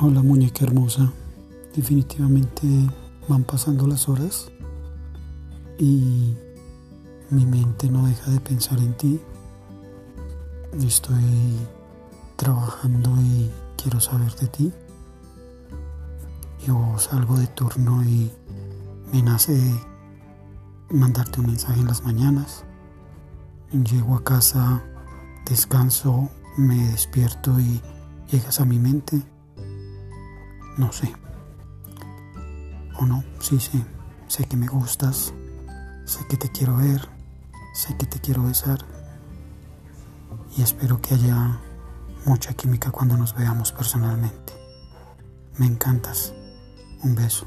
Hola muñeca hermosa, definitivamente van pasando las horas y mi mente no deja de pensar en ti. Estoy trabajando y quiero saber de ti. Yo salgo de turno y me nace mandarte un mensaje en las mañanas. Llego a casa, descanso, me despierto y llegas a mi mente no sé. O no, sí, sí. Sé que me gustas. Sé que te quiero ver. Sé que te quiero besar. Y espero que haya mucha química cuando nos veamos personalmente. Me encantas. Un beso.